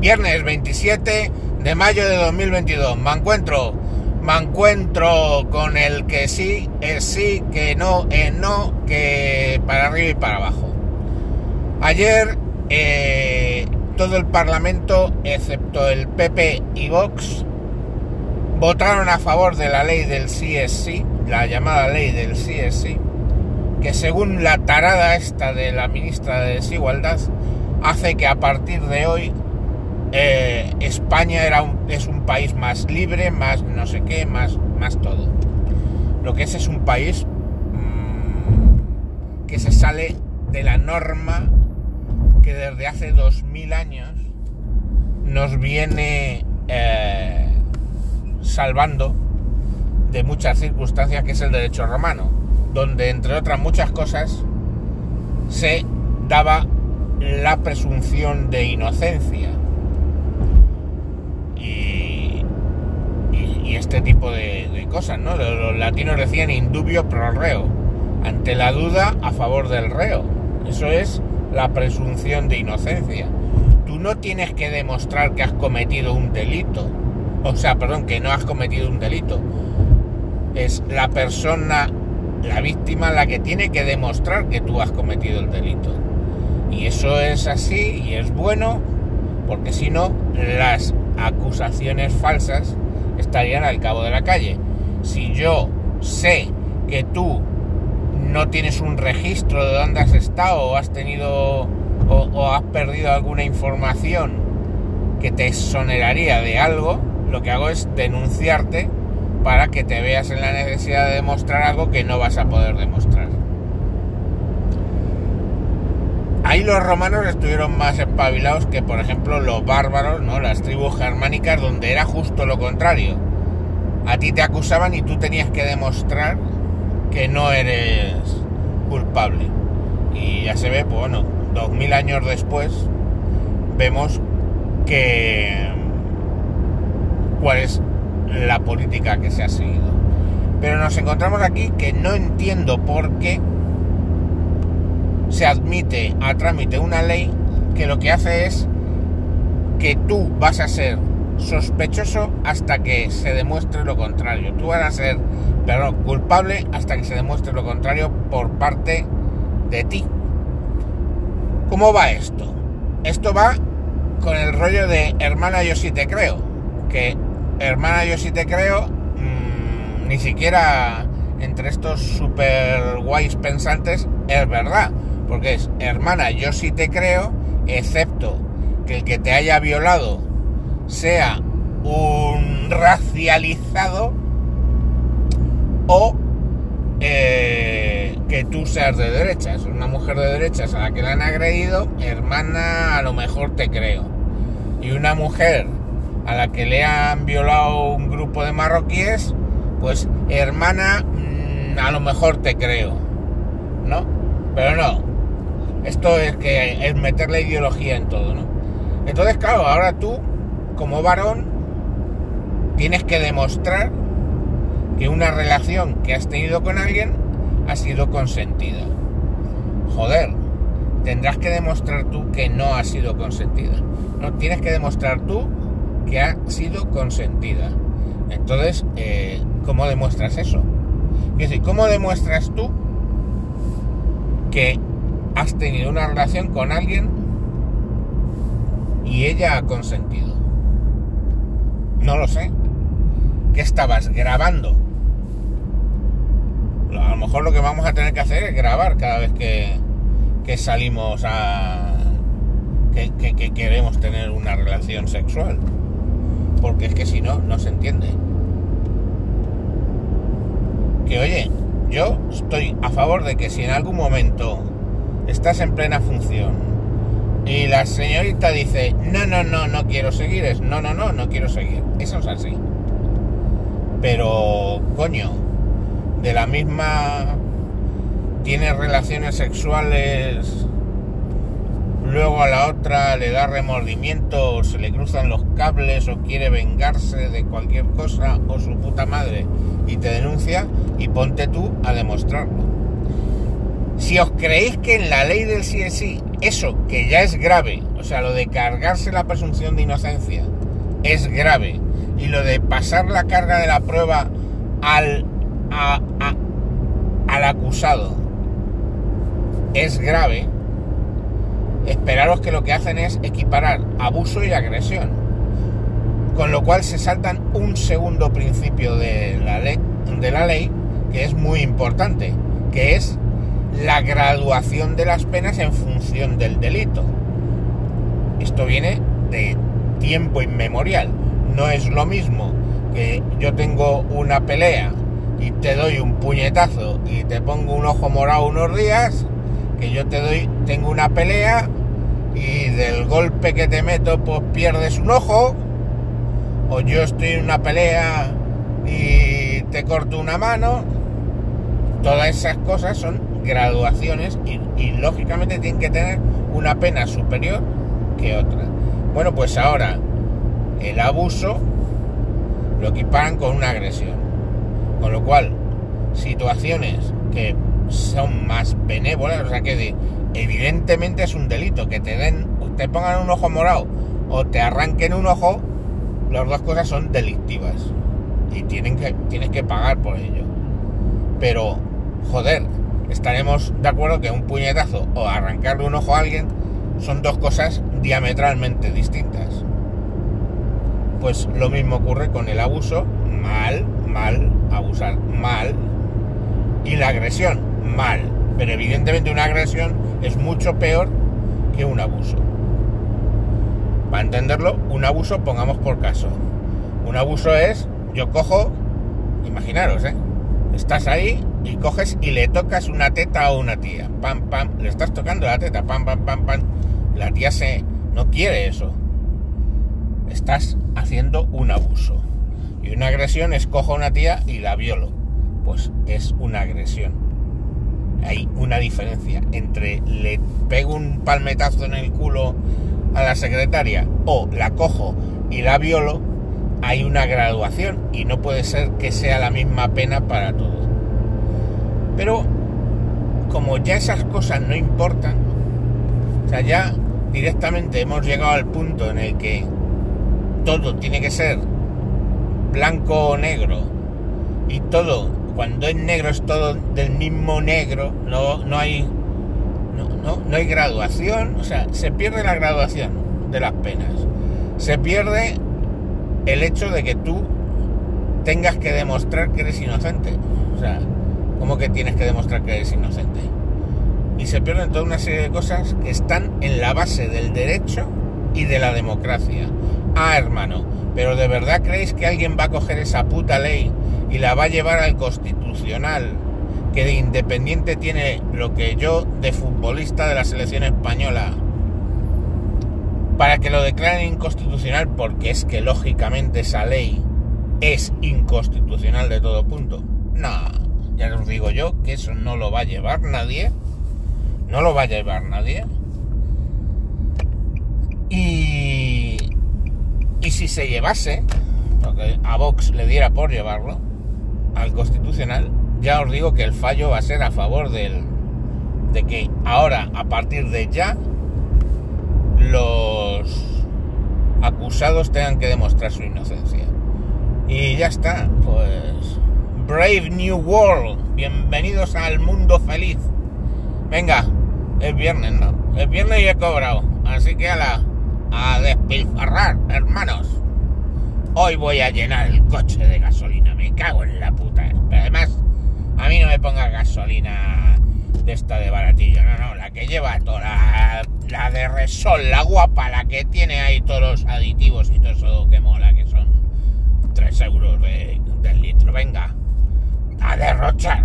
Viernes 27 de mayo de 2022. Me encuentro, me encuentro con el que sí es sí, que no es no, que para arriba y para abajo. Ayer eh, todo el Parlamento, excepto el PP y Vox, votaron a favor de la ley del sí es sí, la llamada ley del sí es sí, que según la tarada esta de la ministra de Desigualdad, hace que a partir de hoy eh, España era es un país más libre, más no sé qué, más, más todo. Lo que es es un país mmm, que se sale de la norma que desde hace dos mil años nos viene eh, salvando de muchas circunstancias, que es el derecho romano, donde entre otras muchas cosas se daba la presunción de inocencia y, y, este tipo de, de, cosas, ¿no? Los latinos decían indubio pro reo, ante la duda a favor del reo. Eso es la presunción de inocencia. Tú no tienes que demostrar que has cometido un delito, o sea, perdón, que no has cometido un delito. Es la persona, la víctima, la que tiene que demostrar que tú has cometido el delito. Y eso es así y es bueno, porque si no, las acusaciones falsas estarían al cabo de la calle. Si yo sé que tú no tienes un registro de dónde has estado o has tenido o, has perdido alguna información que te exoneraría de algo, lo que hago es denunciarte para que te veas en la necesidad de demostrar algo que no vas a poder demostrar. Ahí los romanos estuvieron más espabilados que, por ejemplo, los bárbaros, ¿no? Las tribus germánicas, donde era justo lo contrario. A ti te acusaban y tú tenías que demostrar que no eres culpable. Y ya se ve, pues bueno, dos mil años después, vemos que cuál es la política que se ha seguido. Pero nos encontramos aquí que no entiendo por qué se admite a trámite una ley que lo que hace es que tú vas a ser sospechoso hasta que se demuestre lo contrario. Tú vas a ser, perdón, culpable hasta que se demuestre lo contrario por parte de ti. ¿Cómo va esto? Esto va con el rollo de hermana yo sí te creo. Que hermana yo sí te creo, mmm, ni siquiera entre estos super guays pensantes es verdad. Porque es hermana yo sí te creo, excepto que el que te haya violado sea un racializado o eh, que tú seas de derechas, una mujer de derechas a la que le han agredido, hermana, a lo mejor te creo. Y una mujer a la que le han violado un grupo de marroquíes, pues hermana, mmm, a lo mejor te creo. ¿No? Pero no. Esto es que es meter la ideología en todo, ¿no? Entonces, claro, ahora tú, como varón, tienes que demostrar que una relación que has tenido con alguien ha sido consentida. Joder, tendrás que demostrar tú que no ha sido consentida. No, tienes que demostrar tú que ha sido consentida. Entonces, eh, ¿cómo demuestras eso? Es decir, ¿cómo demuestras tú que has tenido una relación con alguien y ella ha consentido? No lo sé. ¿Qué estabas grabando? A lo mejor lo que vamos a tener que hacer es grabar cada vez que, que salimos a... Que, que, que, queremos tener una relación sexual. Porque es que si no, no se entiende. Que oye, yo estoy a favor de que si en algún momento estás en plena función y la señorita dice, no, no, no, no quiero seguir, es no, no, no, no quiero seguir. Eso es así. Pero, coño, de la misma tiene relaciones sexuales, luego a la otra le da remordimiento, o se le cruzan los cables, o quiere vengarse de cualquier cosa, o su puta madre, y te denuncia, y ponte tú a demostrarlo. Si os creéis que en la ley del sí sí, eso que ya es grave, o sea, lo de cargarse la presunción de inocencia, es grave, y lo de pasar la carga de la prueba al, al acusado es grave, esperaros que lo que hacen es equiparar abuso y agresión. Con lo cual se saltan un segundo principio de la ley, de la ley que es muy importante, que es la graduación de las penas en función del delito. Esto viene de tiempo inmemorial. No es lo mismo que yo tengo una pelea y te doy un puñetazo y te pongo un ojo morado unos días, que yo te doy, tengo una pelea y del golpe que te meto pues pierdes un ojo, o yo estoy en una pelea y te corto una mano, todas esas cosas son graduaciones y, lógicamente tienen que tener una pena superior que otra. Bueno, pues ahora el abuso lo equiparan con una agresión. Con lo cual, situaciones que son más benévolas, o sea que evidentemente es un delito que te den, te pongan un ojo morado o te arranquen un ojo, las dos cosas son delictivas y tienen que, tienes que pagar por ello. Pero, joder, estaremos de acuerdo que un puñetazo o arrancarle un ojo a alguien son dos cosas diametralmente distintas. Pues lo mismo ocurre con el abuso, mal, mal, abusar, mal, y la agresión, mal. Pero evidentemente una agresión es mucho peor que un abuso. Para entenderlo, un abuso pongamos por caso. Un abuso es, yo cojo, imaginaros, ¿eh? Estás ahí y coges y le tocas una teta a una tía. Pam, pam, le estás tocando la teta, pam, pam, pam, pam. La tía se... no quiere eso. Estás haciendo un abuso. Y una agresión es cojo a una tía y la violo. Pues es una agresión hay una diferencia entre le pego un palmetazo en el culo a la secretaria o la cojo y la violo, hay una graduación y no puede ser que sea la misma pena para todos. Pero como ya esas cosas no importan, o sea, ya directamente hemos llegado al punto en el que todo tiene que ser blanco o negro y todo cuando es negro es todo del mismo negro, no, no hay no, no, hay graduación, o sea, se pierde la graduación de las penas. Se pierde el hecho de que tú tengas que demostrar que eres inocente. O sea, ¿cómo que tienes que demostrar que eres inocente? Y se pierden toda una serie de cosas que están en la base del derecho y de la democracia. Ah, hermano, pero ¿de verdad creéis que alguien va a coger esa puta ley y la va a llevar al constitucional, que de independiente tiene lo que yo de futbolista de la selección española, para que lo declaren inconstitucional, porque es que lógicamente esa ley es inconstitucional de todo punto. No, ya os digo yo que eso no lo va a llevar nadie, no lo va a llevar nadie. Y, y si se llevase, porque a Vox le diera por llevarlo, al Constitucional, ya os digo que el fallo va a ser a favor del, de que ahora, a partir de ya, los acusados tengan que demostrar su inocencia. Y ya está, pues... Brave New World, bienvenidos al mundo feliz. Venga, es viernes, ¿no? Es viernes y he cobrado, así que a la... a despilfarrar, hermanos. Hoy voy a llenar el coche de gasolina, me cago en la puta. Pero además, a mí no me ponga gasolina de esta de baratillo, no, no, la que lleva toda la, de Resol, la guapa, la que tiene ahí todos los aditivos y todo eso que mola, que son 3 euros del litro. Venga, a derrochar.